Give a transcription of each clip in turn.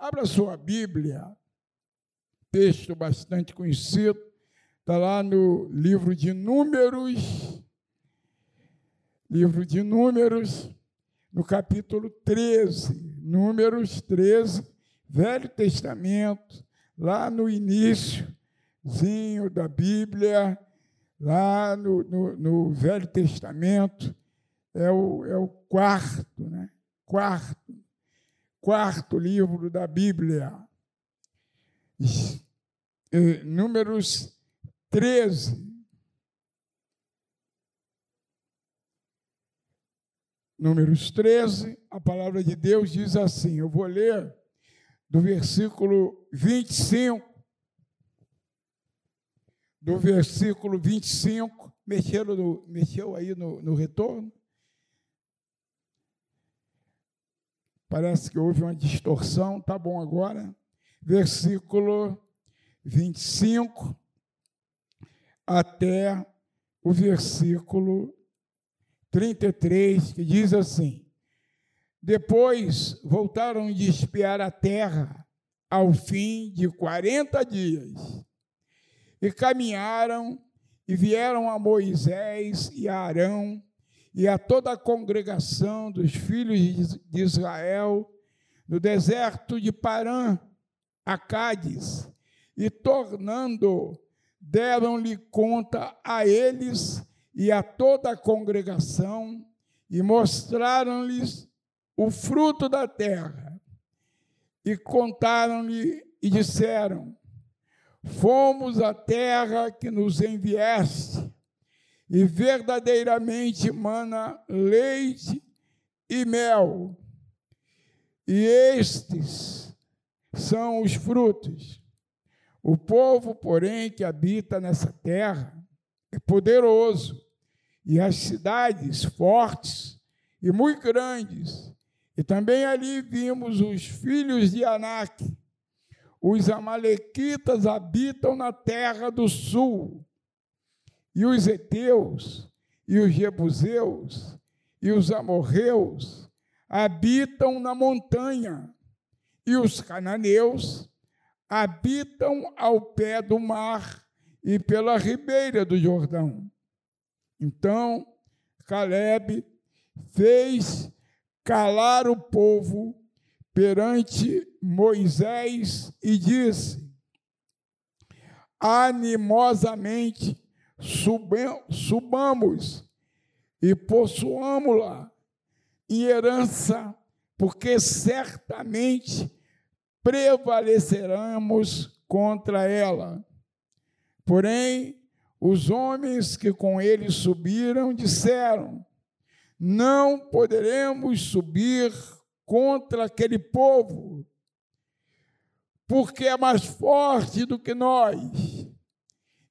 Abra sua Bíblia, texto bastante conhecido, está lá no livro de Números, livro de Números, no capítulo 13, Números 13, Velho Testamento, lá no iníciozinho da Bíblia, lá no, no, no Velho Testamento, é o, é o quarto, né? Quarto quarto livro da Bíblia, Números 13. Números 13, a palavra de Deus diz assim: eu vou ler do versículo 25. Do versículo 25, mexeu, no, mexeu aí no, no retorno? Parece que houve uma distorção, tá bom agora. Versículo 25 até o versículo 33, que diz assim: Depois voltaram de espiar a terra ao fim de 40 dias, e caminharam e vieram a Moisés e a Arão e a toda a congregação dos filhos de Israel no deserto de Parã, a Cádiz, e tornando, deram-lhe conta a eles e a toda a congregação, e mostraram-lhes o fruto da terra, e contaram-lhe e disseram: Fomos à terra que nos enviaste, e verdadeiramente mana leite e mel. E estes são os frutos. O povo, porém, que habita nessa terra é poderoso, e as cidades fortes e muito grandes. E também ali vimos os filhos de Anak. Os amalequitas habitam na terra do sul e os heteus, e os jebuseus, e os amorreus habitam na montanha, e os cananeus habitam ao pé do mar e pela ribeira do Jordão. Então, Caleb fez calar o povo perante Moisés e disse: animosamente subamos e possuamos-la em herança, porque certamente prevaleceremos contra ela. Porém, os homens que com ele subiram disseram: Não poderemos subir contra aquele povo, porque é mais forte do que nós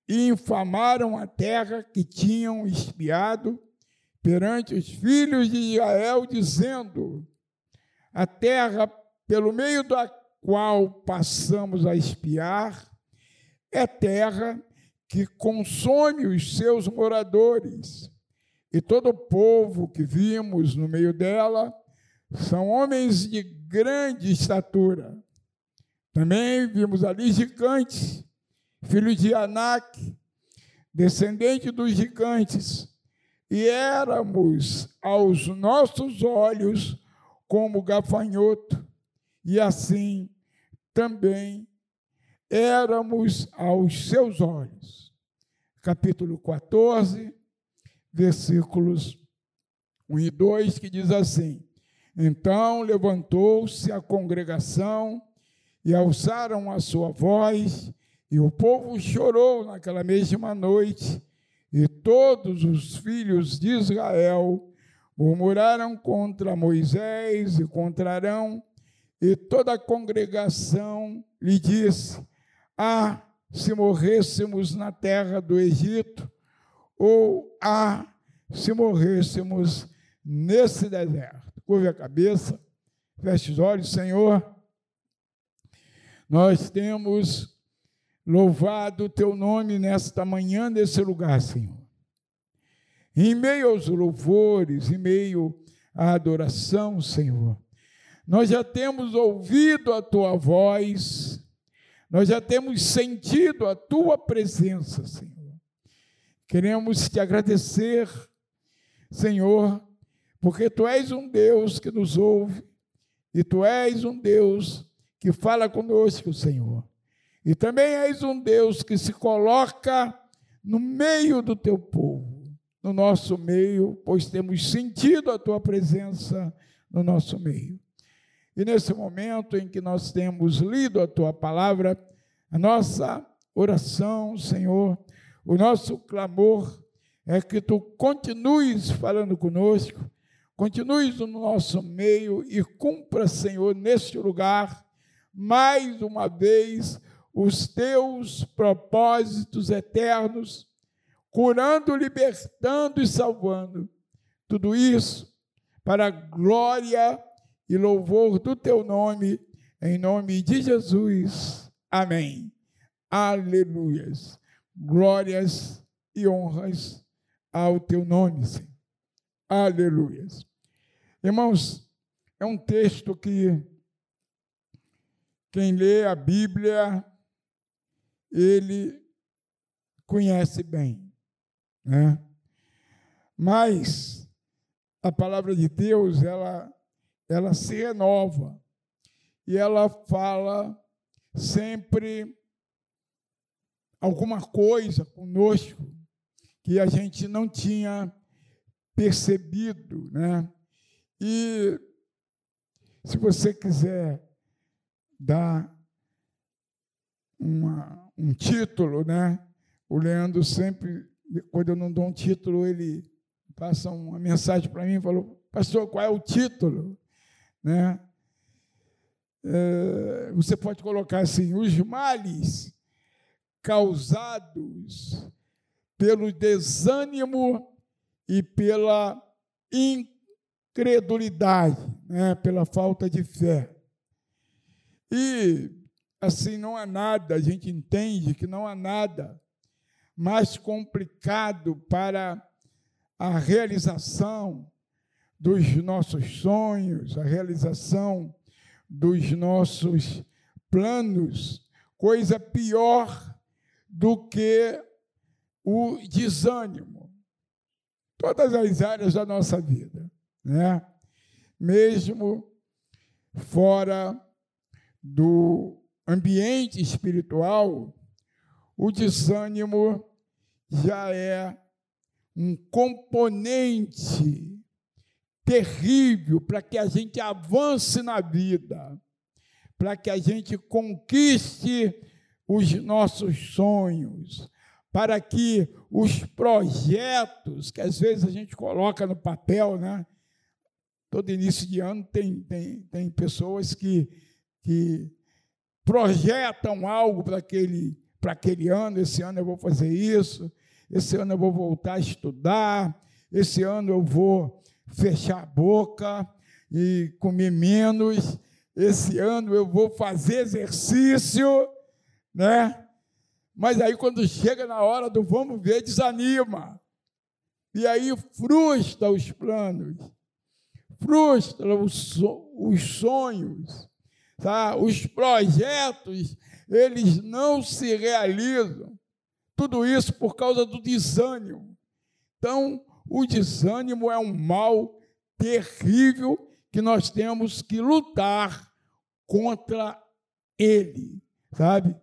e infamaram a terra que tinham espiado perante os filhos de Israel, dizendo: A terra pelo meio da qual passamos a espiar é terra que consome os seus moradores. E todo o povo que vimos no meio dela são homens de grande estatura. Também vimos ali gigantes filho de Anak, descendente dos gigantes, e éramos aos nossos olhos como gafanhoto, e assim também éramos aos seus olhos. Capítulo 14, versículos 1 e 2, que diz assim: Então levantou-se a congregação e alçaram a sua voz e o povo chorou naquela mesma noite, e todos os filhos de Israel murmuraram contra Moisés e contra Arão, e toda a congregação lhe disse: Ah, se morrêssemos na terra do Egito, ou ah, se morrêssemos nesse deserto. Curve a cabeça, feche os olhos, Senhor. Nós temos Louvado o teu nome nesta manhã, nesse lugar, Senhor. Em meio aos louvores, em meio à adoração, Senhor, nós já temos ouvido a tua voz, nós já temos sentido a tua presença, Senhor. Queremos te agradecer, Senhor, porque tu és um Deus que nos ouve e tu és um Deus que fala conosco, Senhor. E também és um Deus que se coloca no meio do teu povo, no nosso meio, pois temos sentido a tua presença no nosso meio. E nesse momento em que nós temos lido a tua palavra, a nossa oração, Senhor, o nosso clamor é que tu continues falando conosco, continues no nosso meio e cumpra, Senhor, neste lugar, mais uma vez, os teus propósitos eternos, curando, libertando e salvando. Tudo isso para a glória e louvor do teu nome, em nome de Jesus. Amém. Aleluias. Glórias e honras ao teu nome, Senhor. Aleluias. Irmãos, é um texto que quem lê a Bíblia, ele conhece bem, né? Mas a palavra de Deus, ela ela se renova e ela fala sempre alguma coisa conosco que a gente não tinha percebido, né? E se você quiser dar uma, um título, né? O Leandro sempre, quando eu não dou um título, ele passa uma mensagem para mim e falou, pastor, qual é o título? Né? É, você pode colocar assim, os males causados pelo desânimo e pela incredulidade, né? pela falta de fé. E assim não há nada, a gente entende que não há nada mais complicado para a realização dos nossos sonhos, a realização dos nossos planos, coisa pior do que o desânimo. Todas as áreas da nossa vida, né? Mesmo fora do ambiente espiritual, o desânimo já é um componente terrível para que a gente avance na vida, para que a gente conquiste os nossos sonhos, para que os projetos que às vezes a gente coloca no papel, né? Todo início de ano tem, tem, tem pessoas que, que projetam algo para aquele, para aquele ano. Esse ano eu vou fazer isso, esse ano eu vou voltar a estudar, esse ano eu vou fechar a boca e comer menos. Esse ano eu vou fazer exercício, né? Mas aí quando chega na hora do vamos ver, desanima. E aí frustra os planos, frustra os, os sonhos, tá? os projetos, eles não se realizam. Tudo isso por causa do desânimo. Então, o desânimo é um mal terrível que nós temos que lutar contra ele, sabe?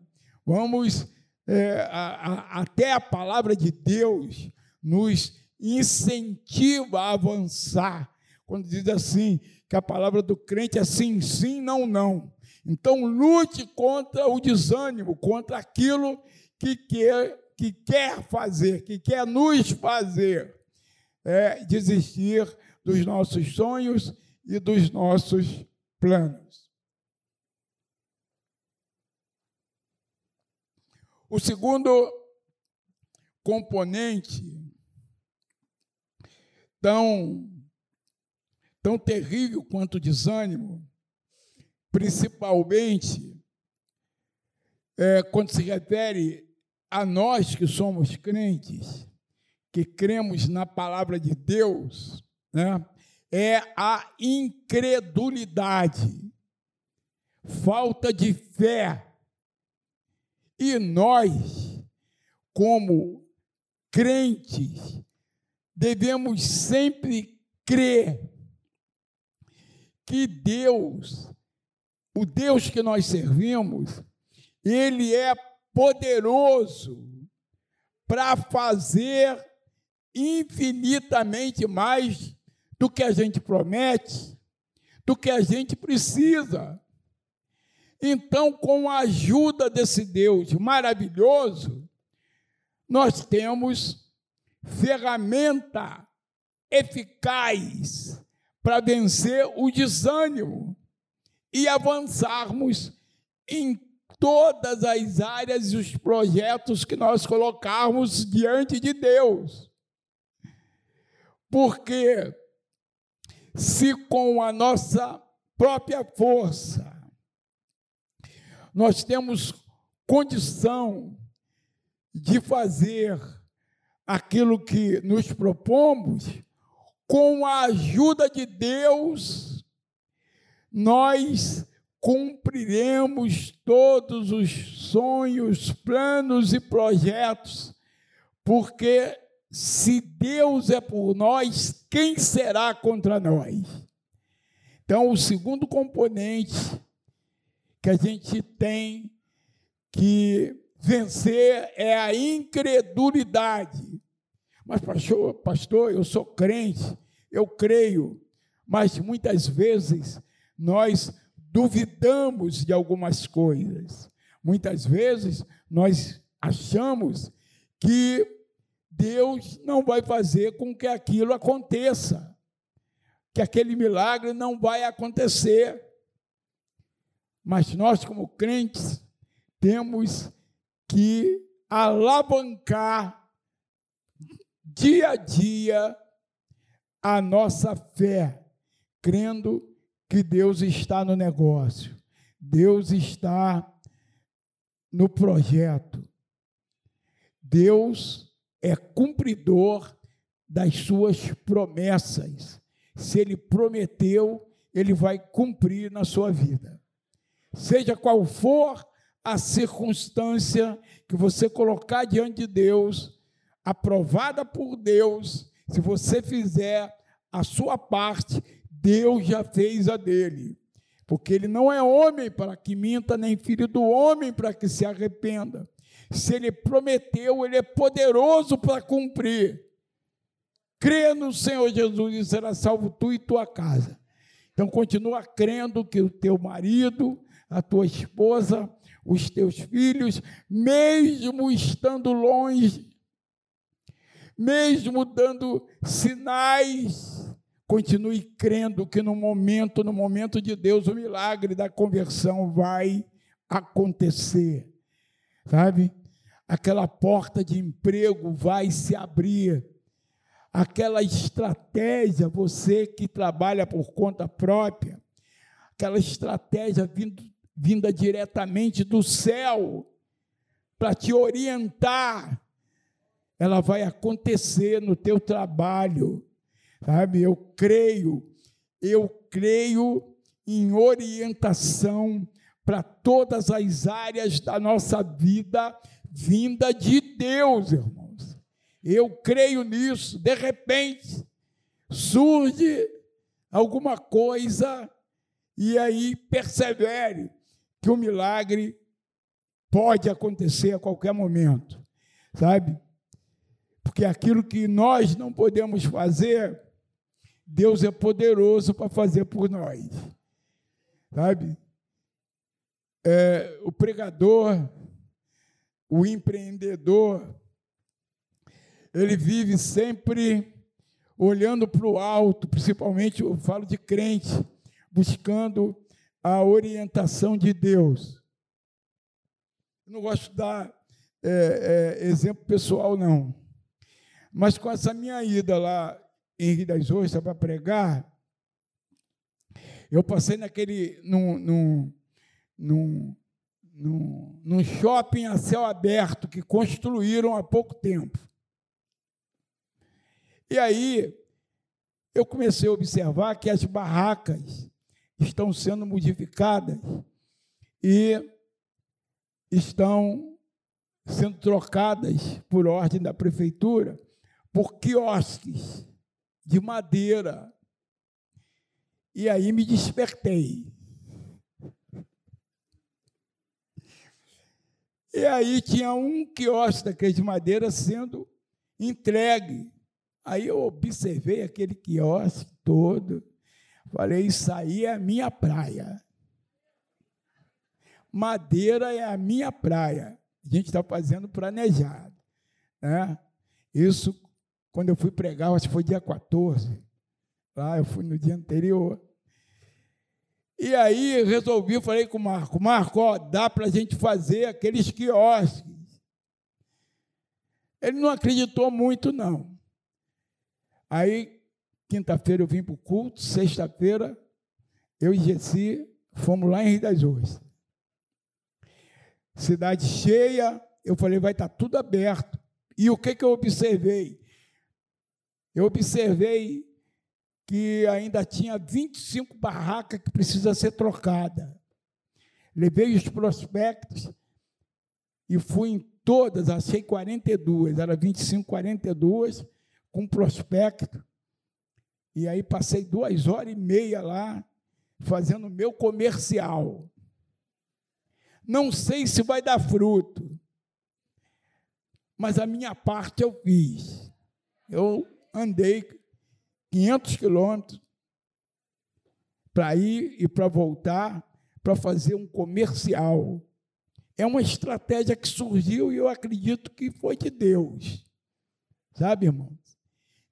Vamos é, a, a, até a palavra de Deus nos incentiva a avançar. Quando diz assim, que a palavra do crente é sim, sim, não, não. Então lute contra o desânimo, contra aquilo que quer, que quer fazer, que quer nos fazer é, desistir dos nossos sonhos e dos nossos planos. O segundo componente tão, tão terrível quanto o desânimo, principalmente é, quando se refere a nós que somos crentes, que cremos na palavra de Deus, né, é a incredulidade, falta de fé. E nós, como crentes, devemos sempre crer que Deus, o Deus que nós servimos, ele é poderoso para fazer infinitamente mais do que a gente promete, do que a gente precisa. Então, com a ajuda desse Deus maravilhoso, nós temos ferramenta eficaz para vencer o desânimo e avançarmos em todas as áreas e os projetos que nós colocarmos diante de Deus. Porque se com a nossa própria força nós temos condição de fazer aquilo que nos propomos, com a ajuda de Deus, nós cumpriremos todos os sonhos, planos e projetos, porque se Deus é por nós, quem será contra nós? Então, o segundo componente que a gente tem que vencer é a incredulidade. Mas, pastor, pastor, eu sou crente, eu creio, mas muitas vezes nós duvidamos de algumas coisas. Muitas vezes nós achamos que Deus não vai fazer com que aquilo aconteça, que aquele milagre não vai acontecer. Mas nós, como crentes, temos que alavancar dia a dia a nossa fé, crendo que Deus está no negócio, Deus está no projeto. Deus é cumpridor das suas promessas. Se ele prometeu, ele vai cumprir na sua vida. Seja qual for a circunstância que você colocar diante de Deus, aprovada por Deus, se você fizer a sua parte, Deus já fez a dele. Porque ele não é homem para que minta, nem filho do homem para que se arrependa. Se ele prometeu, ele é poderoso para cumprir. Crê no Senhor Jesus e será salvo tu e tua casa. Então continua crendo que o teu marido, a tua esposa, os teus filhos, mesmo estando longe, mesmo dando sinais Continue crendo que no momento, no momento de Deus, o milagre da conversão vai acontecer. Sabe? Aquela porta de emprego vai se abrir. Aquela estratégia, você que trabalha por conta própria, aquela estratégia vindo, vinda diretamente do céu para te orientar, ela vai acontecer no teu trabalho Sabe, eu creio, eu creio em orientação para todas as áreas da nossa vida vinda de Deus, irmãos. Eu creio nisso. De repente, surge alguma coisa e aí persevere que o milagre pode acontecer a qualquer momento, sabe? Porque aquilo que nós não podemos fazer, Deus é poderoso para fazer por nós. Sabe? É, o pregador, o empreendedor, ele vive sempre olhando para o alto, principalmente eu falo de crente, buscando a orientação de Deus. Eu não gosto de dar é, é, exemplo pessoal, não. Mas com essa minha ida lá em Rio das Ostras para pregar, eu passei naquele, num, num, num, num, num shopping a céu aberto que construíram há pouco tempo. E aí, eu comecei a observar que as barracas estão sendo modificadas e estão sendo trocadas por ordem da prefeitura por quiosques de madeira. E aí me despertei. E aí tinha um quiosque daquele de madeira sendo entregue. Aí eu observei aquele quiosque todo. Falei, isso aí é a minha praia. Madeira é a minha praia. A gente está fazendo planejado. Né? Isso, quando eu fui pregar, acho que foi dia 14. Lá eu fui no dia anterior. E aí resolvi, falei com o Marco, Marco, ó, dá para a gente fazer aqueles quiosques. Ele não acreditou muito, não. Aí, quinta-feira eu vim para o culto, sexta-feira, eu e Gessi fomos lá em Rio das Ostras. Cidade cheia, eu falei, vai estar tá tudo aberto. E o que, que eu observei? Eu observei que ainda tinha 25 barracas que precisa ser trocada. Levei os prospectos e fui em todas, achei 42, era 25, 42, com prospecto. E aí passei duas horas e meia lá, fazendo o meu comercial. Não sei se vai dar fruto, mas a minha parte eu fiz. Eu andei 500 quilômetros para ir e para voltar, para fazer um comercial. É uma estratégia que surgiu e eu acredito que foi de Deus. Sabe, irmãos?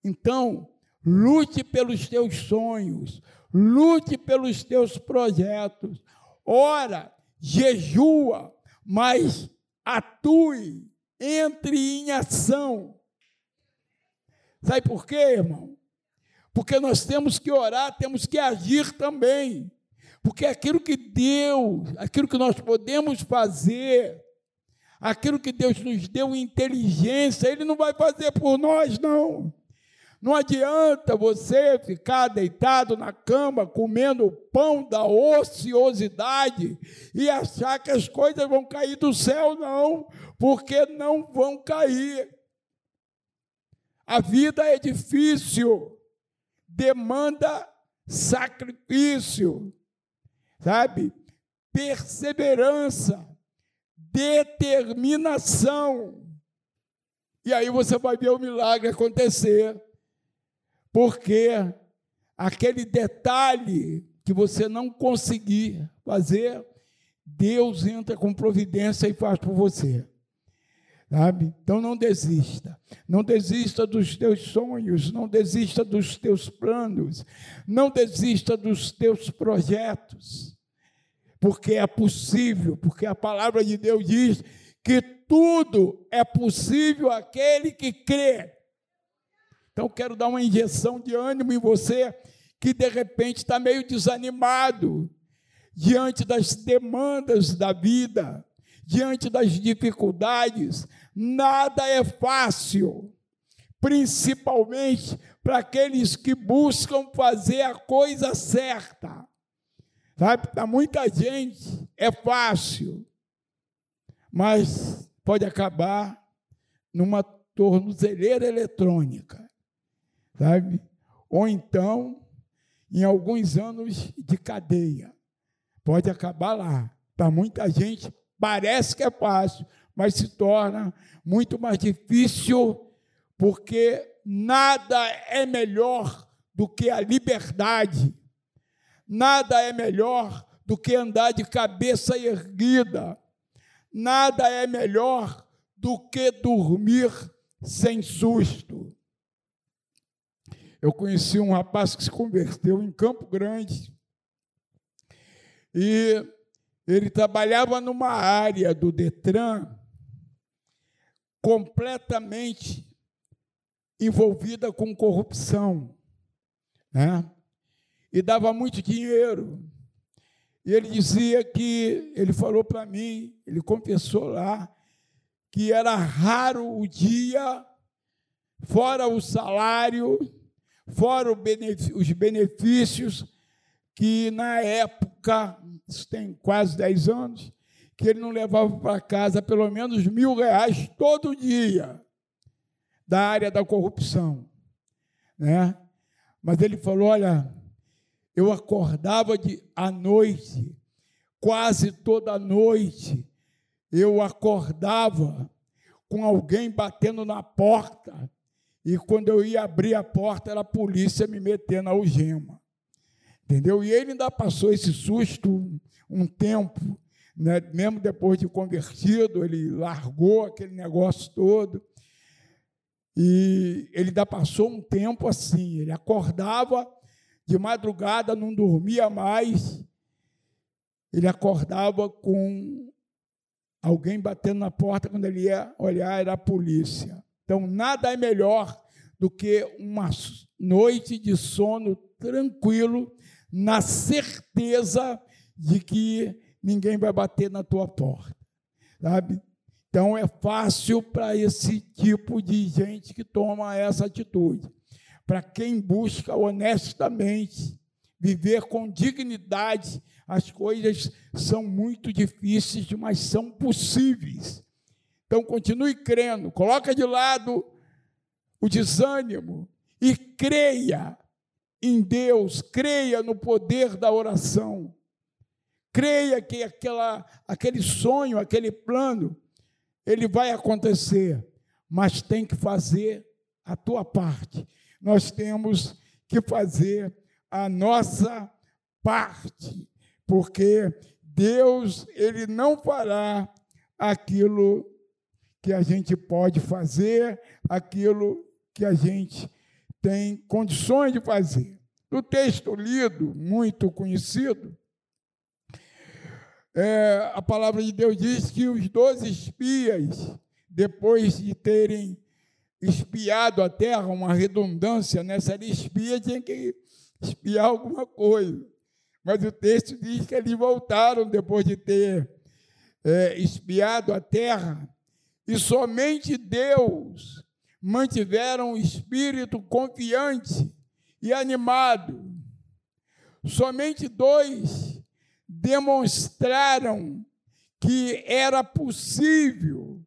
Então, lute pelos teus sonhos, lute pelos teus projetos. Ora, jejua, mas atue, entre em ação. Sabe por quê, irmão? Porque nós temos que orar, temos que agir também. Porque aquilo que Deus, aquilo que nós podemos fazer, aquilo que Deus nos deu inteligência, Ele não vai fazer por nós, não. Não adianta você ficar deitado na cama comendo o pão da ociosidade e achar que as coisas vão cair do céu, não, porque não vão cair. A vida é difícil, demanda sacrifício, sabe? Perseverança, determinação. E aí você vai ver o milagre acontecer porque aquele detalhe que você não conseguir fazer, Deus entra com providência e faz por você. Sabe? Então não desista. Não desista dos teus sonhos, não desista dos teus planos, não desista dos teus projetos. Porque é possível, porque a palavra de Deus diz que tudo é possível aquele que crê. Então, quero dar uma injeção de ânimo em você que de repente está meio desanimado diante das demandas da vida, diante das dificuldades. Nada é fácil, principalmente para aqueles que buscam fazer a coisa certa. Sabe, para muita gente é fácil, mas pode acabar numa tornozeleira eletrônica sabe? Ou então, em alguns anos de cadeia. Pode acabar lá. Para muita gente, parece que é fácil, mas se torna muito mais difícil, porque nada é melhor do que a liberdade, nada é melhor do que andar de cabeça erguida, nada é melhor do que dormir sem susto. Eu conheci um rapaz que se converteu em Campo Grande. E ele trabalhava numa área do Detran completamente envolvida com corrupção, né? E dava muito dinheiro. E ele dizia que, ele falou para mim, ele confessou lá, que era raro o dia, fora o salário, fora os benefícios que na época, isso tem quase 10 anos, que ele não levava para casa pelo menos mil reais todo dia da área da corrupção. Né? Mas ele falou: olha, eu acordava de, à noite, quase toda noite, eu acordava com alguém batendo na porta, e quando eu ia abrir a porta, era a polícia me metendo na algema. Entendeu? E ele ainda passou esse susto um tempo, né? mesmo depois de convertido, ele largou aquele negócio todo. E ele ainda passou um tempo assim, ele acordava de madrugada, não dormia mais, ele acordava com alguém batendo na porta, quando ele ia olhar, era a polícia. Então, nada é melhor do que uma noite de sono tranquilo, na certeza de que ninguém vai bater na tua porta, sabe? Então é fácil para esse tipo de gente que toma essa atitude. Para quem busca honestamente viver com dignidade, as coisas são muito difíceis, mas são possíveis. Então continue crendo, coloca de lado o desânimo e creia em Deus, creia no poder da oração. Creia que aquela, aquele sonho, aquele plano ele vai acontecer, mas tem que fazer a tua parte. Nós temos que fazer a nossa parte, porque Deus, ele não fará aquilo que a gente pode fazer, aquilo que a gente tem condições de fazer. No texto lido, muito conhecido, é, a palavra de Deus diz que os doze espias, depois de terem espiado a terra, uma redundância né? espia, tinha que espiar alguma coisa. Mas o texto diz que eles voltaram depois de ter é, espiado a terra, e somente Deus mantiveram o espírito confiante e animado. Somente dois demonstraram que era possível,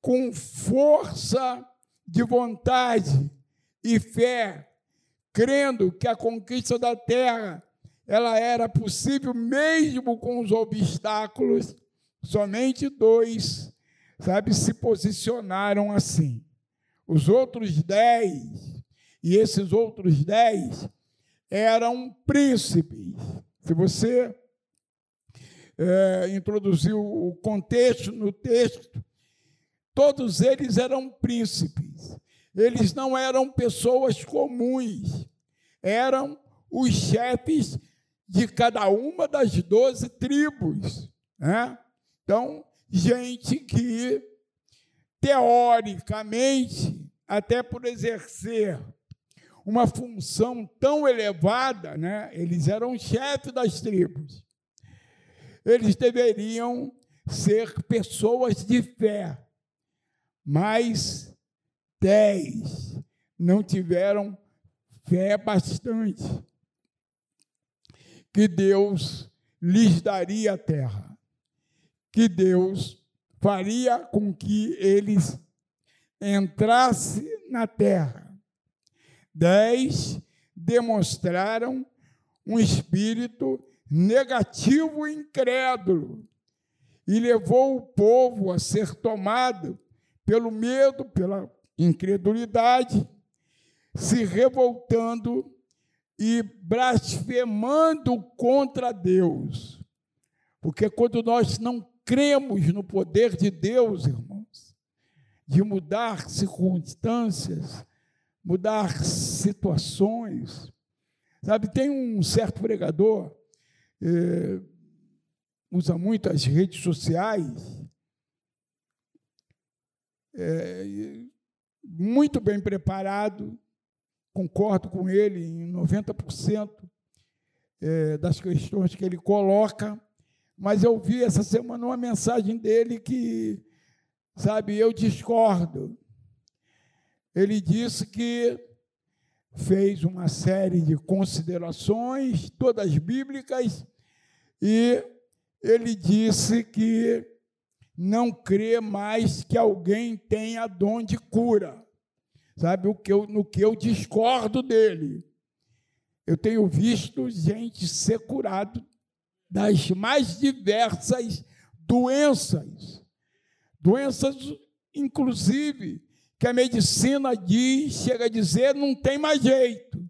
com força de vontade e fé, crendo que a conquista da terra ela era possível mesmo com os obstáculos, somente dois, sabe, se posicionaram assim. Os outros dez, e esses outros dez eram príncipes, se você é, introduziu o contexto no texto, todos eles eram príncipes. Eles não eram pessoas comuns, eram os chefes de cada uma das doze tribos. Né? Então, gente que, teoricamente, até por exercer uma função tão elevada, né? eles eram chefes das tribos. Eles deveriam ser pessoas de fé, mas dez não tiveram fé bastante que Deus lhes daria a terra, que Deus faria com que eles entrassem na terra Dez demonstraram um espírito negativo e incrédulo e levou o povo a ser tomado pelo medo, pela incredulidade, se revoltando e blasfemando contra Deus. Porque quando nós não cremos no poder de Deus, irmãos, de mudar circunstâncias, mudar situações. Sabe, tem um certo pregador, é, usa muito as redes sociais, é, muito bem preparado, concordo com ele em 90% é, das questões que ele coloca, mas eu vi essa semana uma mensagem dele que, sabe, eu discordo ele disse que fez uma série de considerações, todas bíblicas, e ele disse que não crê mais que alguém tenha dom de cura. Sabe o que eu, no que eu discordo dele? Eu tenho visto gente ser curado das mais diversas doenças. Doenças, inclusive, que a medicina diz, chega a dizer, não tem mais jeito.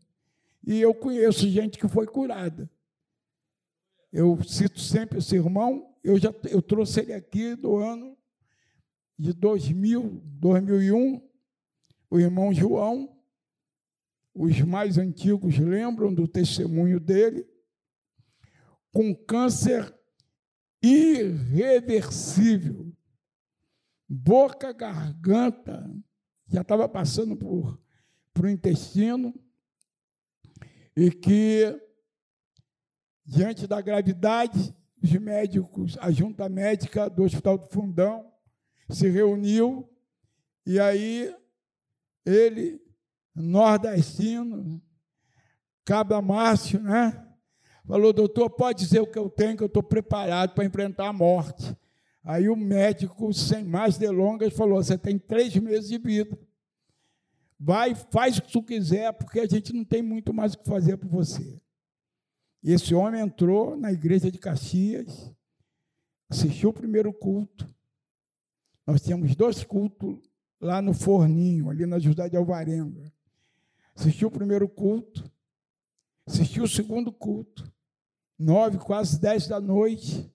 E eu conheço gente que foi curada. Eu cito sempre esse irmão, eu já eu trouxe ele aqui do ano de 2000, 2001, o irmão João. Os mais antigos lembram do testemunho dele, com câncer irreversível, boca, garganta, já estava passando por, por o intestino, e que, diante da gravidade, os médicos, a junta médica do Hospital do Fundão se reuniu, e aí ele, nordestino, cabra Márcio, né? Falou, doutor, pode dizer o que eu tenho, que eu estou preparado para enfrentar a morte. Aí o médico, sem mais delongas, falou: Você tem três meses de vida. Vai, faz o que tu quiser, porque a gente não tem muito mais o que fazer por você. Esse homem entrou na igreja de Caxias, assistiu o primeiro culto. Nós tínhamos dois cultos lá no Forninho, ali na José de Alvarenga. Assistiu o primeiro culto, assistiu o segundo culto, nove, quase dez da noite.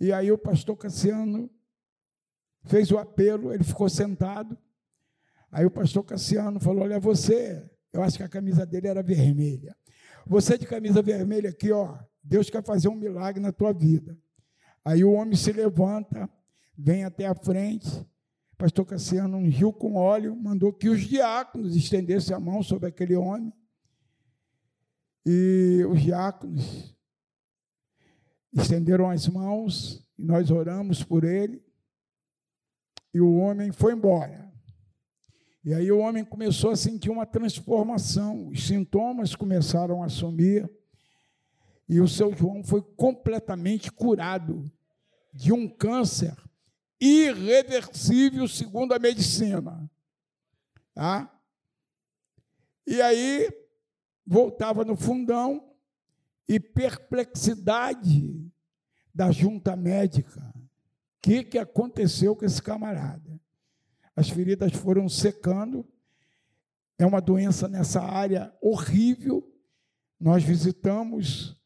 E aí o pastor Cassiano fez o apelo, ele ficou sentado. Aí o pastor Cassiano falou: Olha, você, eu acho que a camisa dele era vermelha. Você de camisa vermelha aqui, ó, Deus quer fazer um milagre na tua vida. Aí o homem se levanta, vem até a frente. Pastor Cassiano ungiu com óleo, mandou que os diáconos estendessem a mão sobre aquele homem. E os diáconos estenderam as mãos e nós oramos por ele. E o homem foi embora. E aí o homem começou a sentir uma transformação, os sintomas começaram a sumir, e o seu João foi completamente curado de um câncer irreversível, segundo a medicina. Tá? E aí voltava no fundão, e perplexidade da junta médica. O que, que aconteceu com esse camarada? As feridas foram secando, é uma doença nessa área horrível. Nós visitamos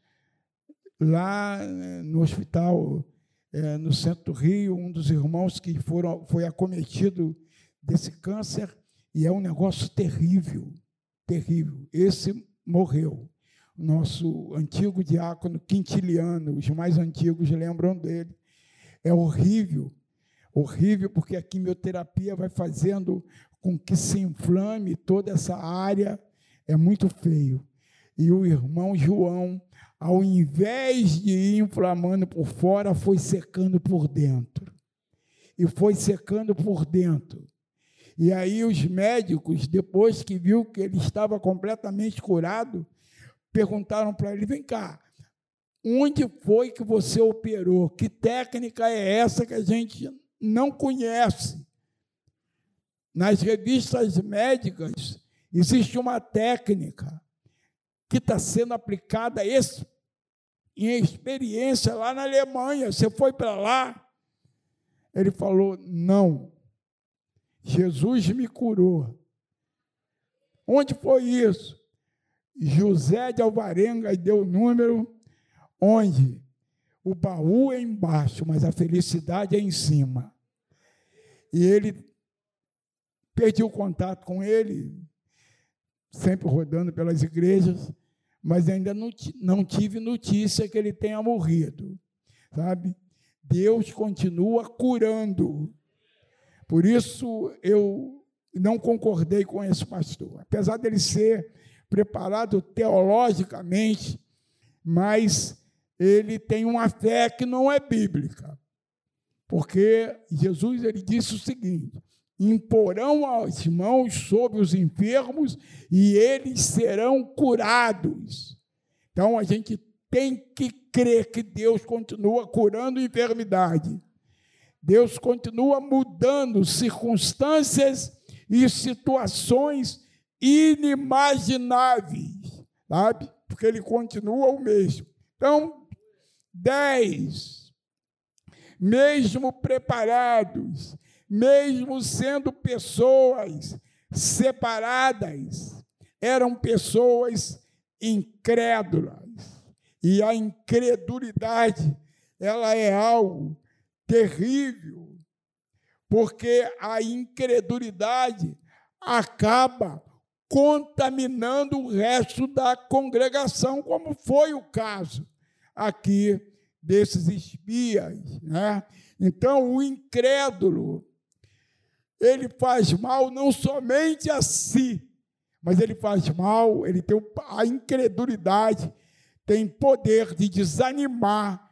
lá eh, no hospital, é, no centro do Rio, um dos irmãos que foram, foi acometido desse câncer, e é um negócio terrível, terrível. Esse morreu nosso antigo diácono Quintiliano, os mais antigos lembram dele. É horrível, horrível, porque a quimioterapia vai fazendo com que se inflame toda essa área, é muito feio. E o irmão João, ao invés de ir inflamando por fora, foi secando por dentro. E foi secando por dentro. E aí os médicos, depois que viu que ele estava completamente curado, perguntaram para ele: vem cá, onde foi que você operou? Que técnica é essa que a gente não conhece? Nas revistas médicas existe uma técnica que está sendo aplicada em experiência lá na Alemanha. Você foi para lá? Ele falou: não. Jesus me curou. Onde foi isso? José de Alvarenga deu o número onde o baú é embaixo, mas a felicidade é em cima. E ele perdi o contato com ele, sempre rodando pelas igrejas, mas ainda não, não tive notícia que ele tenha morrido, sabe? Deus continua curando. Por isso eu não concordei com esse pastor, apesar dele ser preparado teologicamente, mas ele tem uma fé que não é bíblica. Porque Jesus ele disse o seguinte: imporão as mãos sobre os enfermos e eles serão curados. Então a gente tem que crer que Deus continua curando enfermidade. Deus continua mudando circunstâncias e situações inimagináveis, sabe? Porque ele continua o mesmo. Então, dez, mesmo preparados, mesmo sendo pessoas separadas, eram pessoas incrédulas. E a incredulidade, ela é algo terrível, porque a incredulidade acaba contaminando o resto da congregação, como foi o caso aqui desses espias. Né? Então, o incrédulo, ele faz mal não somente a si, mas ele faz mal, ele tem a incredulidade, tem poder de desanimar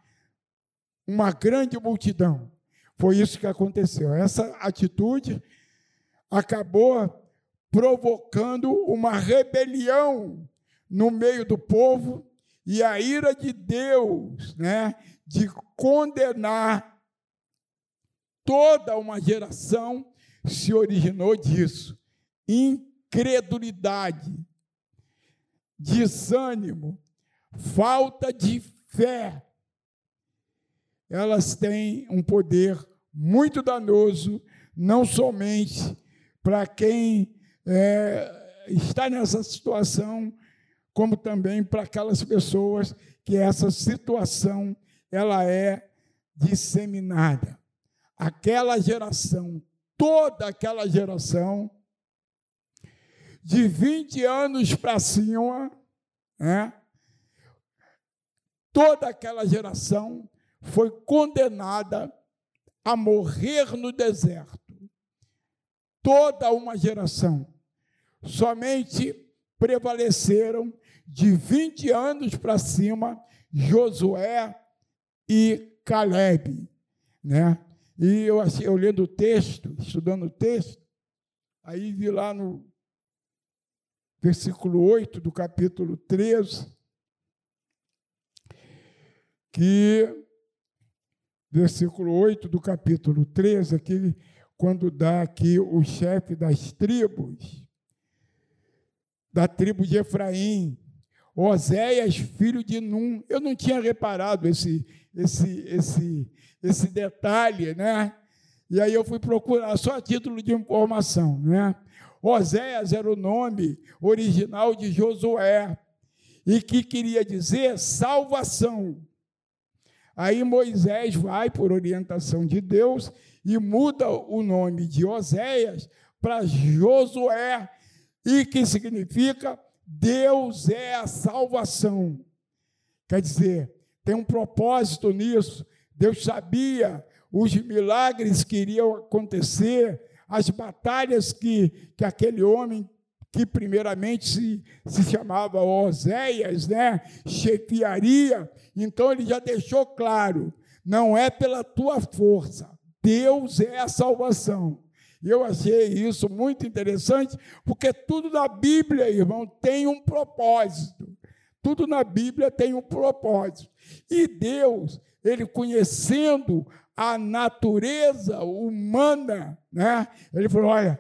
uma grande multidão. Foi isso que aconteceu. Essa atitude acabou provocando uma rebelião no meio do povo e a ira de Deus, né, de condenar toda uma geração se originou disso. Incredulidade, desânimo, falta de fé. Elas têm um poder muito danoso, não somente para quem é, está nessa situação, como também para aquelas pessoas que essa situação ela é disseminada. Aquela geração, toda aquela geração, de 20 anos para cima, né, toda aquela geração foi condenada a morrer no deserto. Toda uma geração. Somente prevaleceram de 20 anos para cima Josué e Caleb, né? E eu, eu lendo o texto, estudando o texto, aí vi lá no versículo 8 do capítulo 13, que, versículo 8 do capítulo 13, aqui, quando dá aqui o chefe das tribos, da tribo de Efraim, Oséias, filho de Num. Eu não tinha reparado esse, esse, esse, esse detalhe, né? E aí eu fui procurar, só a título de informação, né? Oséias era o nome original de Josué, e que queria dizer salvação. Aí Moisés vai, por orientação de Deus, e muda o nome de Oséias para Josué, e que significa Deus é a salvação. Quer dizer, tem um propósito nisso. Deus sabia os milagres que iriam acontecer, as batalhas que, que aquele homem que primeiramente se, se chamava Oséias, né, chefiaria, então ele já deixou claro, não é pela tua força, Deus é a salvação. Eu achei isso muito interessante, porque tudo na Bíblia, irmão, tem um propósito. Tudo na Bíblia tem um propósito. E Deus, ele conhecendo a natureza humana, né? Ele falou: olha,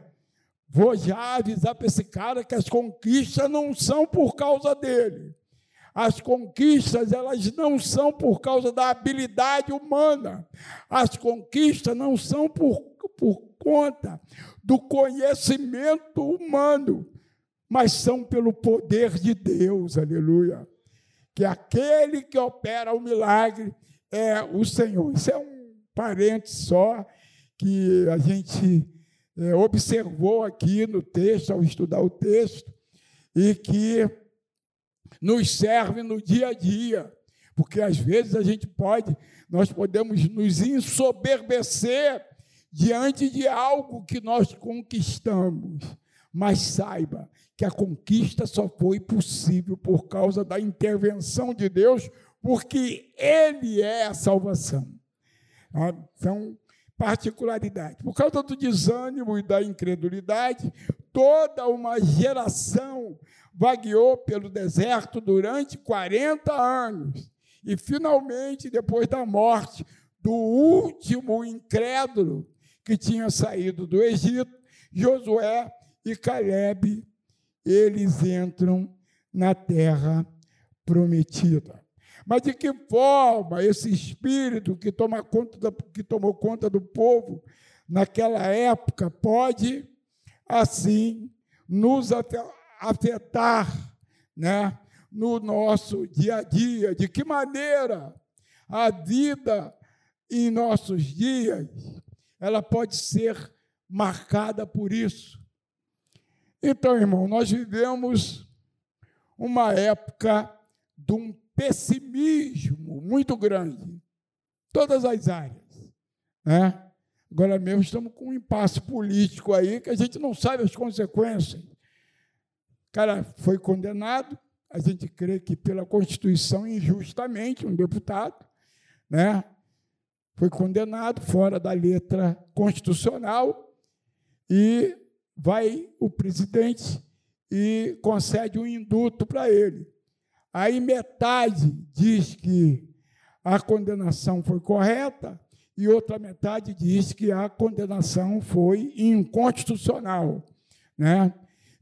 Vou já avisar para esse cara que as conquistas não são por causa dele. As conquistas, elas não são por causa da habilidade humana. As conquistas não são por, por conta do conhecimento humano, mas são pelo poder de Deus, aleluia. Que aquele que opera o milagre é o Senhor. Isso é um parente só que a gente é, observou aqui no texto, ao estudar o texto, e que nos serve no dia a dia, porque às vezes a gente pode, nós podemos nos ensoberbecer diante de algo que nós conquistamos, mas saiba que a conquista só foi possível por causa da intervenção de Deus, porque Ele é a salvação. Ah, então, particularidade. Por causa do desânimo e da incredulidade, toda uma geração vagueou pelo deserto durante 40 anos. E, finalmente, depois da morte do último incrédulo que tinha saído do Egito, Josué e Caleb, eles entram na terra prometida. Mas de que forma esse espírito que, toma conta da, que tomou conta do povo naquela época pode, assim, nos afetar né, no nosso dia a dia? De que maneira a vida em nossos dias ela pode ser marcada por isso? Então, irmão, nós vivemos uma época de um pessimismo muito grande, todas as áreas. Né? Agora mesmo estamos com um impasse político aí que a gente não sabe as consequências. O cara foi condenado, a gente crê que pela Constituição, injustamente, um deputado, né? Foi condenado fora da letra constitucional e vai o presidente e concede um induto para ele. Aí metade diz que a condenação foi correta e outra metade diz que a condenação foi inconstitucional, né?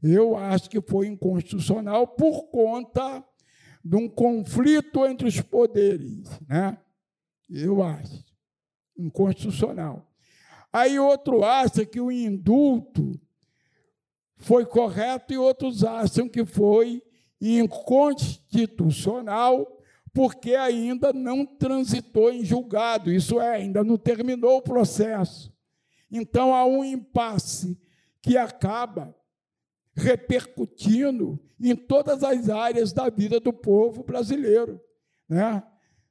Eu acho que foi inconstitucional por conta de um conflito entre os poderes, né? Eu acho inconstitucional. Aí outro acha que o indulto foi correto e outros acham que foi inconstitucional, porque ainda não transitou em julgado, isso é, ainda não terminou o processo. Então há um impasse que acaba repercutindo em todas as áreas da vida do povo brasileiro. Né?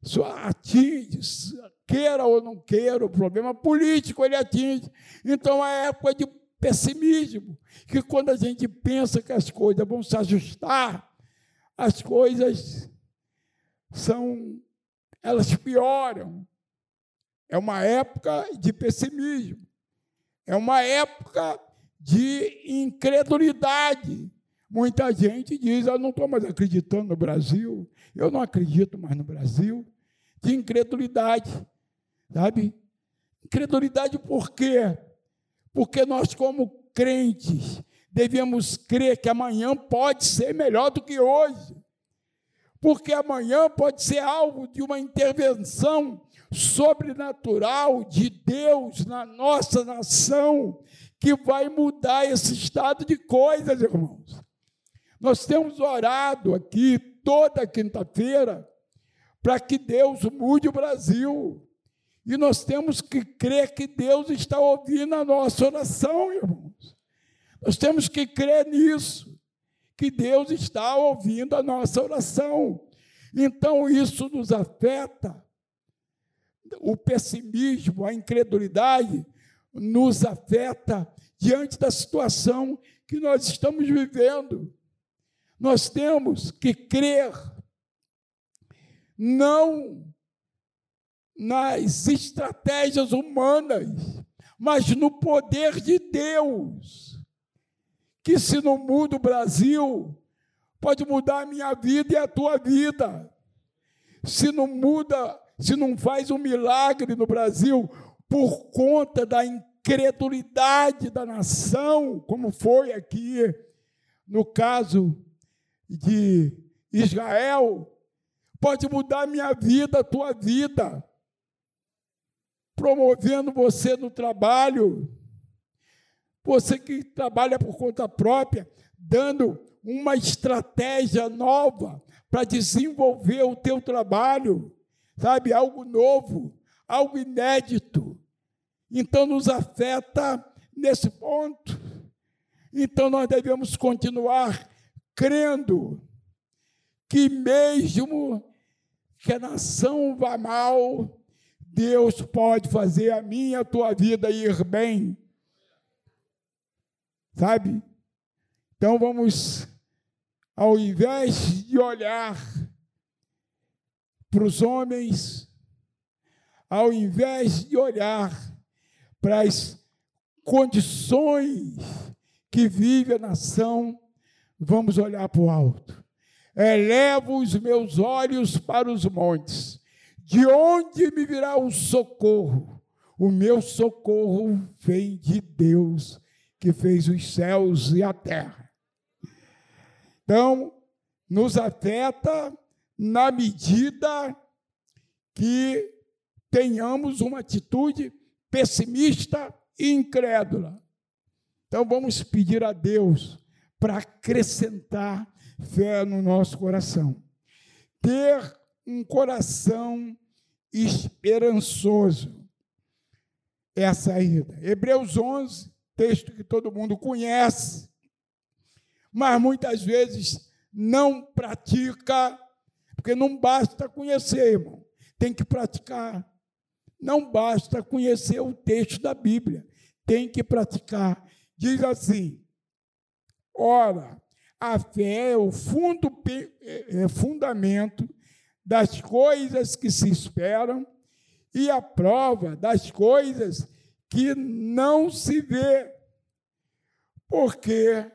Isso atinge, queira ou não queira, o problema político ele atinge. Então é época de pessimismo, que quando a gente pensa que as coisas vão se ajustar, as coisas são, elas pioram. É uma época de pessimismo. É uma época de incredulidade. Muita gente diz: Eu não estou mais acreditando no Brasil, eu não acredito mais no Brasil. De incredulidade, sabe? Incredulidade por quê? Porque nós, como crentes, devemos crer que amanhã pode ser melhor do que hoje, porque amanhã pode ser alvo de uma intervenção sobrenatural de Deus na nossa nação, que vai mudar esse estado de coisas, irmãos. Nós temos orado aqui toda quinta-feira para que Deus mude o Brasil. E nós temos que crer que Deus está ouvindo a nossa oração, irmãos. Nós temos que crer nisso, que Deus está ouvindo a nossa oração. Então isso nos afeta. O pessimismo, a incredulidade nos afeta diante da situação que nós estamos vivendo. Nós temos que crer não nas estratégias humanas, mas no poder de Deus que se não muda o Brasil, pode mudar a minha vida e a tua vida. Se não muda, se não faz um milagre no Brasil por conta da incredulidade da nação, como foi aqui no caso de Israel, pode mudar a minha vida, a tua vida, promovendo você no trabalho, você que trabalha por conta própria, dando uma estratégia nova para desenvolver o teu trabalho, sabe? Algo novo, algo inédito. Então nos afeta nesse ponto. Então nós devemos continuar crendo que mesmo que a nação vá mal, Deus pode fazer a minha a tua vida ir bem Sabe? Então vamos, ao invés de olhar para os homens, ao invés de olhar para as condições que vive a nação, vamos olhar para o alto. Elevo os meus olhos para os montes. De onde me virá o socorro? O meu socorro vem de Deus, que fez os céus e a terra. Então, nos afeta na medida que tenhamos uma atitude pessimista e incrédula. Então vamos pedir a Deus para acrescentar fé no nosso coração. Ter um coração esperançoso é a saída. Hebreus 11, texto que todo mundo conhece, mas muitas vezes não pratica, porque não basta conhecer, irmão, tem que praticar. Não basta conhecer o texto da Bíblia, tem que praticar. Diz assim: ora, a fé é o fundo, é, é fundamento das coisas que se esperam e a prova das coisas que não se vê. Porque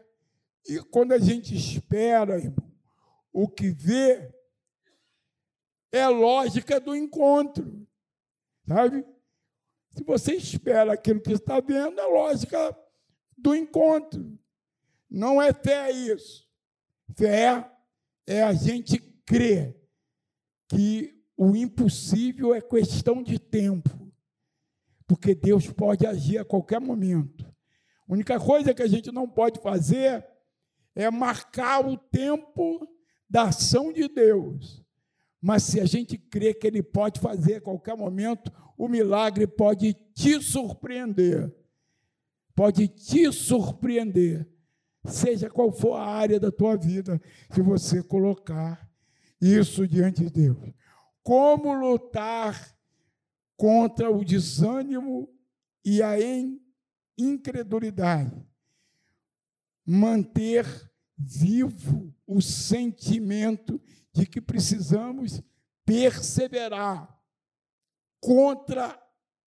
e quando a gente espera, irmão, o que vê é lógica do encontro. Sabe? Se você espera aquilo que está vendo, é lógica do encontro. Não é fé isso. Fé é a gente crer que o impossível é questão de tempo, porque Deus pode agir a qualquer momento. A única coisa que a gente não pode fazer é marcar o tempo da ação de Deus. Mas se a gente crê que Ele pode fazer a qualquer momento, o milagre pode te surpreender. Pode te surpreender. Seja qual for a área da tua vida, se você colocar isso diante de Deus. Como lutar contra o desânimo e a incredulidade? Manter vivo o sentimento de que precisamos perseverar contra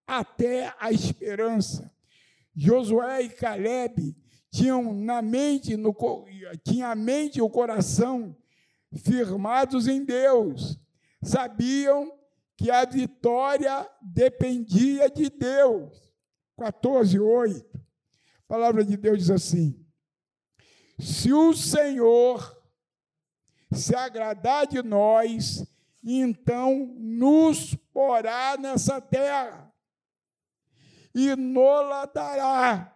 até a esperança. Josué e Caleb tinham na mente, no, tinha a mente e o coração firmados em Deus. Sabiam que a vitória dependia de Deus. 14, 8. A palavra de Deus diz assim: Se o Senhor se agradar de nós, então nos porá nessa terra e nola dará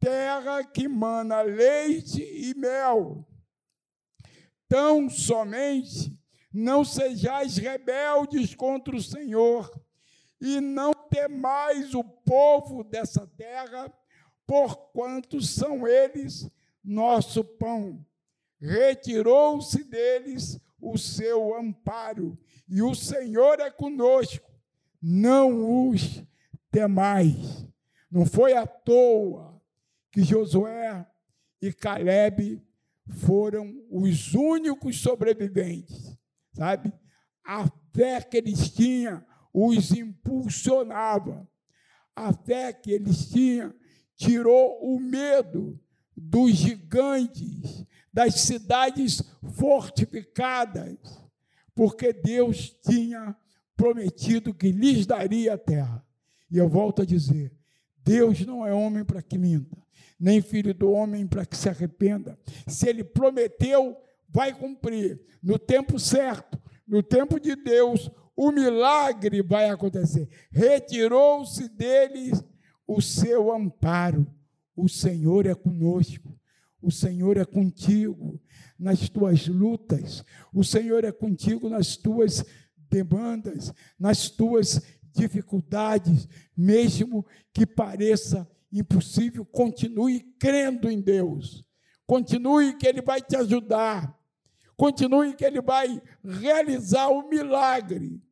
terra que mana leite e mel. Tão somente não sejais rebeldes contra o Senhor e não temais o povo dessa terra, porquanto são eles nosso pão. Retirou-se deles o seu amparo, e o Senhor é conosco, não os temais. Não foi à toa que Josué e Caleb foram os únicos sobreviventes, sabe? A fé que eles tinham os impulsionava. A fé que eles tinham tirou o medo dos gigantes, das cidades fortificadas, porque Deus tinha prometido que lhes daria a terra. E eu volto a dizer: Deus não é homem para que minta, nem filho do homem para que se arrependa. Se ele prometeu, vai cumprir. No tempo certo, no tempo de Deus, o milagre vai acontecer. Retirou-se deles o seu amparo. O Senhor é conosco. O Senhor é contigo nas tuas lutas, o Senhor é contigo nas tuas demandas, nas tuas dificuldades, mesmo que pareça impossível, continue crendo em Deus. Continue que Ele vai te ajudar. Continue que Ele vai realizar o milagre.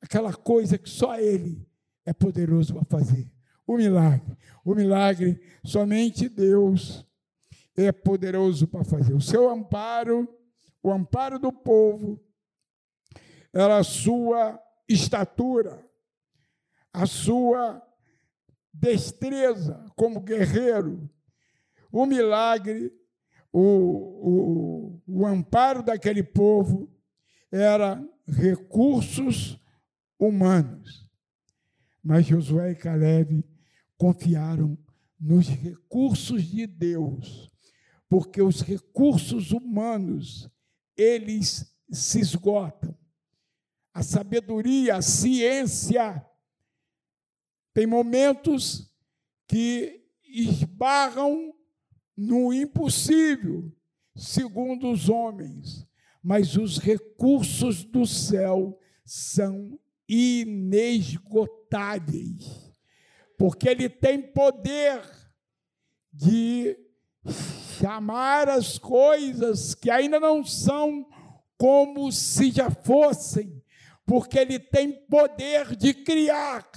Aquela coisa que só Ele é poderoso para fazer. O milagre. O milagre somente Deus é poderoso para fazer. O seu amparo, o amparo do povo, era a sua estatura, a sua destreza como guerreiro. O milagre, o, o, o amparo daquele povo era recursos humanos. Mas Josué e Caleb confiaram nos recursos de Deus, porque os recursos humanos, eles se esgotam. A sabedoria, a ciência, tem momentos que esbarram no impossível, segundo os homens, mas os recursos do céu são inesgotáveis, porque ele tem poder de chamar as coisas que ainda não são como se já fossem, porque ele tem poder de criar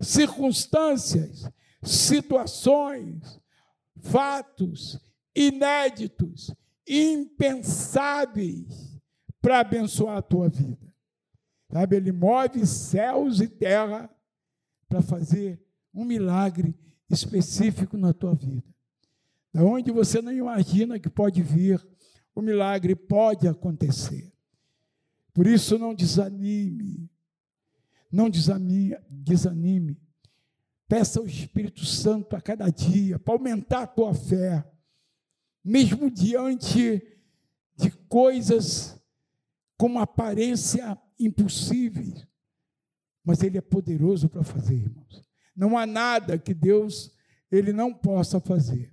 circunstâncias, situações, fatos inéditos, impensáveis para abençoar a tua vida. Sabe, ele move céus e terra para fazer um milagre específico na tua vida. Da onde você não imagina que pode vir, o milagre pode acontecer. Por isso não desanime. Não desanime, desanime. Peça ao Espírito Santo a cada dia para aumentar a tua fé, mesmo diante de coisas com aparência impossíveis, mas Ele é poderoso para fazer, irmãos. Não há nada que Deus ele não possa fazer.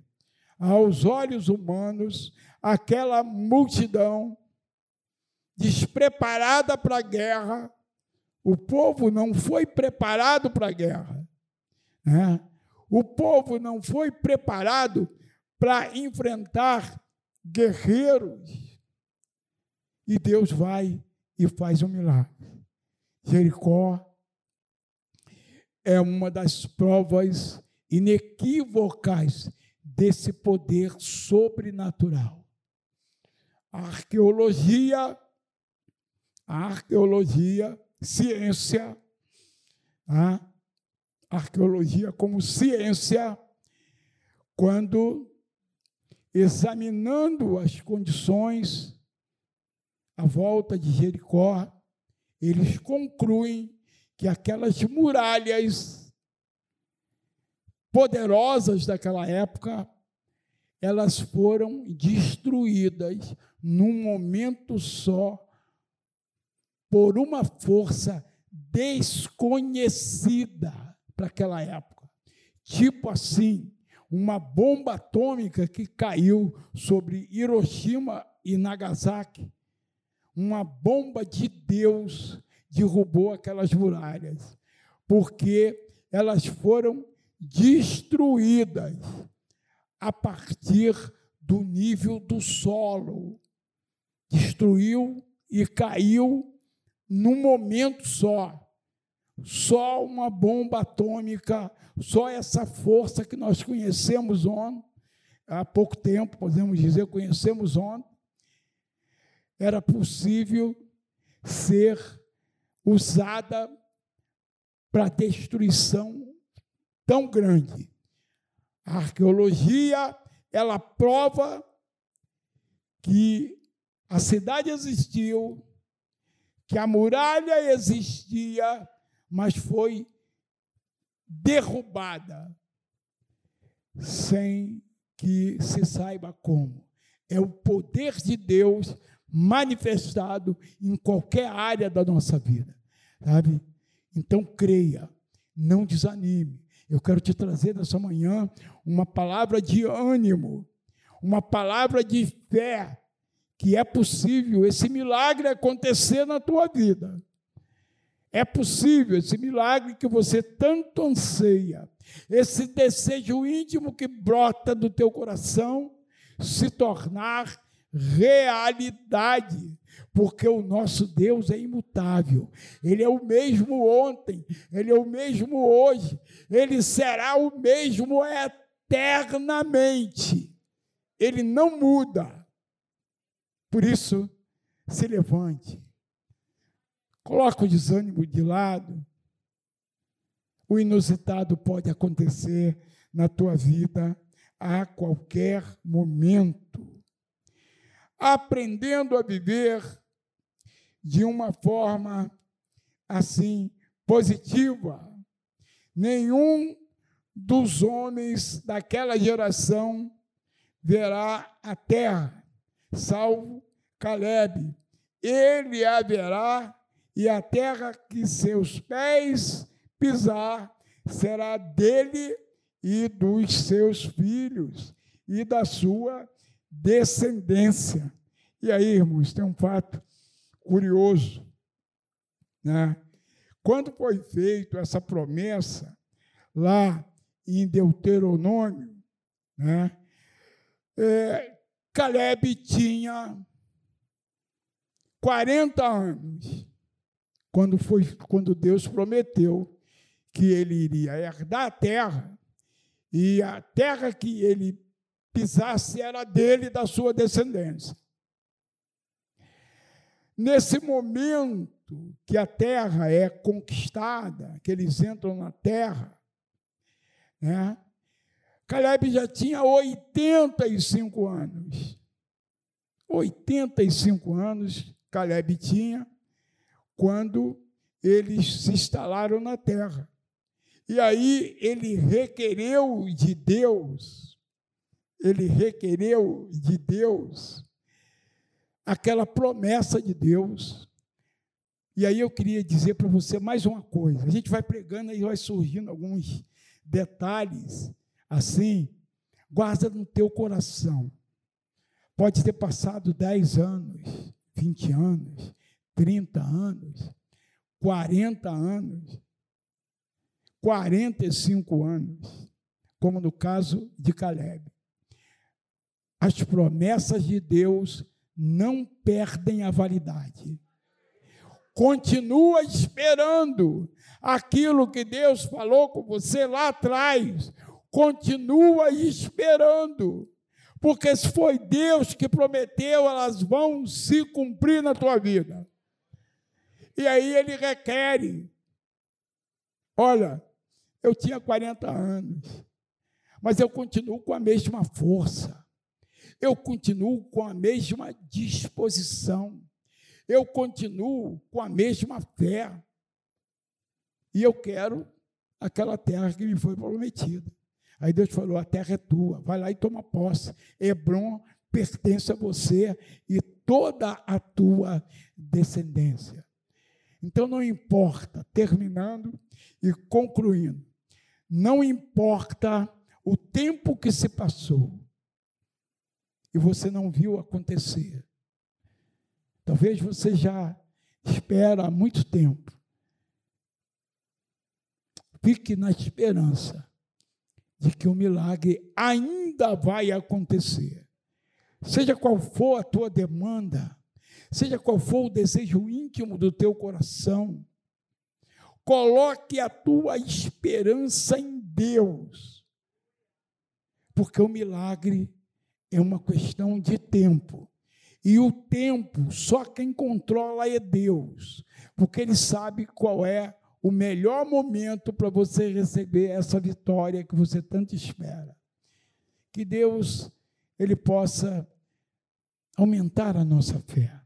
Aos olhos humanos, aquela multidão despreparada para a guerra, o povo não foi preparado para a guerra. Né? O povo não foi preparado para enfrentar guerreiros. E Deus vai e faz um milagre. Jericó é uma das provas inequívocas desse poder sobrenatural. A arqueologia, arqueologia, ciência, a arqueologia como ciência, quando examinando as condições à volta de Jericó, eles concluem que aquelas muralhas poderosas daquela época, elas foram destruídas num momento só por uma força desconhecida para aquela época. Tipo assim, uma bomba atômica que caiu sobre Hiroshima e Nagasaki uma bomba de Deus derrubou aquelas muralhas, porque elas foram destruídas a partir do nível do solo. Destruiu e caiu num momento só. Só uma bomba atômica, só essa força que nós conhecemos ontem, há pouco tempo, podemos dizer, conhecemos ontem, era possível ser usada para destruição tão grande. A arqueologia, ela prova que a cidade existiu, que a muralha existia, mas foi derrubada sem que se saiba como. É o poder de Deus manifestado em qualquer área da nossa vida, sabe? Então creia, não desanime. Eu quero te trazer nessa manhã uma palavra de ânimo, uma palavra de fé, que é possível esse milagre acontecer na tua vida. É possível esse milagre que você tanto anseia, esse desejo íntimo que brota do teu coração, se tornar realidade, porque o nosso Deus é imutável. Ele é o mesmo ontem, ele é o mesmo hoje, ele será o mesmo eternamente. Ele não muda. Por isso, se levante. Coloque o desânimo de lado. o inusitado pode acontecer na tua vida a qualquer momento. Aprendendo a viver de uma forma assim positiva. Nenhum dos homens daquela geração verá a terra, salvo Caleb. Ele haverá e a terra que seus pés pisar será dele e dos seus filhos e da sua descendência. E aí, irmãos, tem um fato curioso, né? Quando foi feita essa promessa lá em Deuteronômio, né? É, Caleb tinha 40 anos quando foi quando Deus prometeu que ele iria herdar a terra e a terra que ele pisasse era dele e da sua descendência. Nesse momento que a terra é conquistada, que eles entram na terra, né? Caleb já tinha 85 anos. 85 anos Caleb tinha quando eles se instalaram na terra. E aí ele requereu de Deus, ele requereu de Deus aquela promessa de Deus. E aí eu queria dizer para você mais uma coisa. A gente vai pregando e vai surgindo alguns detalhes assim. Guarda no teu coração. Pode ter passado 10 anos, 20 anos, 30 anos, 40 anos, 45 anos, como no caso de Caleb. As promessas de Deus não perdem a validade. Continua esperando aquilo que Deus falou com você lá atrás. Continua esperando. Porque se foi Deus que prometeu, elas vão se cumprir na tua vida. E aí ele requer. Olha, eu tinha 40 anos, mas eu continuo com a mesma força. Eu continuo com a mesma disposição. Eu continuo com a mesma fé. E eu quero aquela terra que me foi prometida. Aí Deus falou: a terra é tua, vai lá e toma posse. Hebron pertence a você e toda a tua descendência. Então não importa, terminando e concluindo, não importa o tempo que se passou e você não viu acontecer. Talvez você já espera há muito tempo. Fique na esperança de que o milagre ainda vai acontecer. Seja qual for a tua demanda, seja qual for o desejo íntimo do teu coração, coloque a tua esperança em Deus, porque o milagre é uma questão de tempo. E o tempo, só quem controla é Deus, porque Ele sabe qual é o melhor momento para você receber essa vitória que você tanto espera. Que Deus ele possa aumentar a nossa fé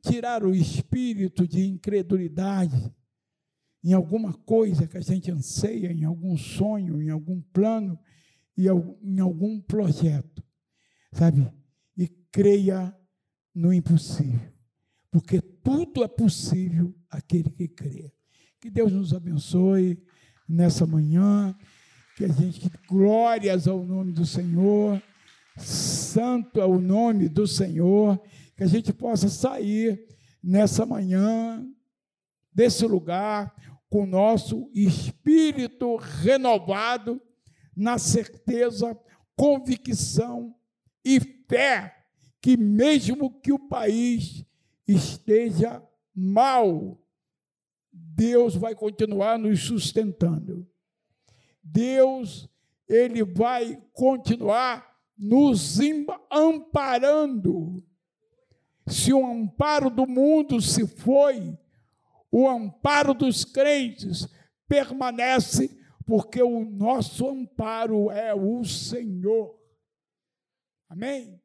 tirar o espírito de incredulidade em alguma coisa que a gente anseia, em algum sonho, em algum plano e em algum projeto, sabe? E creia no impossível, porque tudo é possível aquele que crê. Que Deus nos abençoe nessa manhã, que a gente glórias ao nome do Senhor, santo é o nome do Senhor. Que a gente possa sair nessa manhã desse lugar com o nosso espírito renovado, na certeza, convicção e fé que, mesmo que o país esteja mal, Deus vai continuar nos sustentando. Deus, Ele vai continuar nos amparando se o amparo do mundo se foi, o amparo dos crentes permanece, porque o nosso amparo é o Senhor. Amém?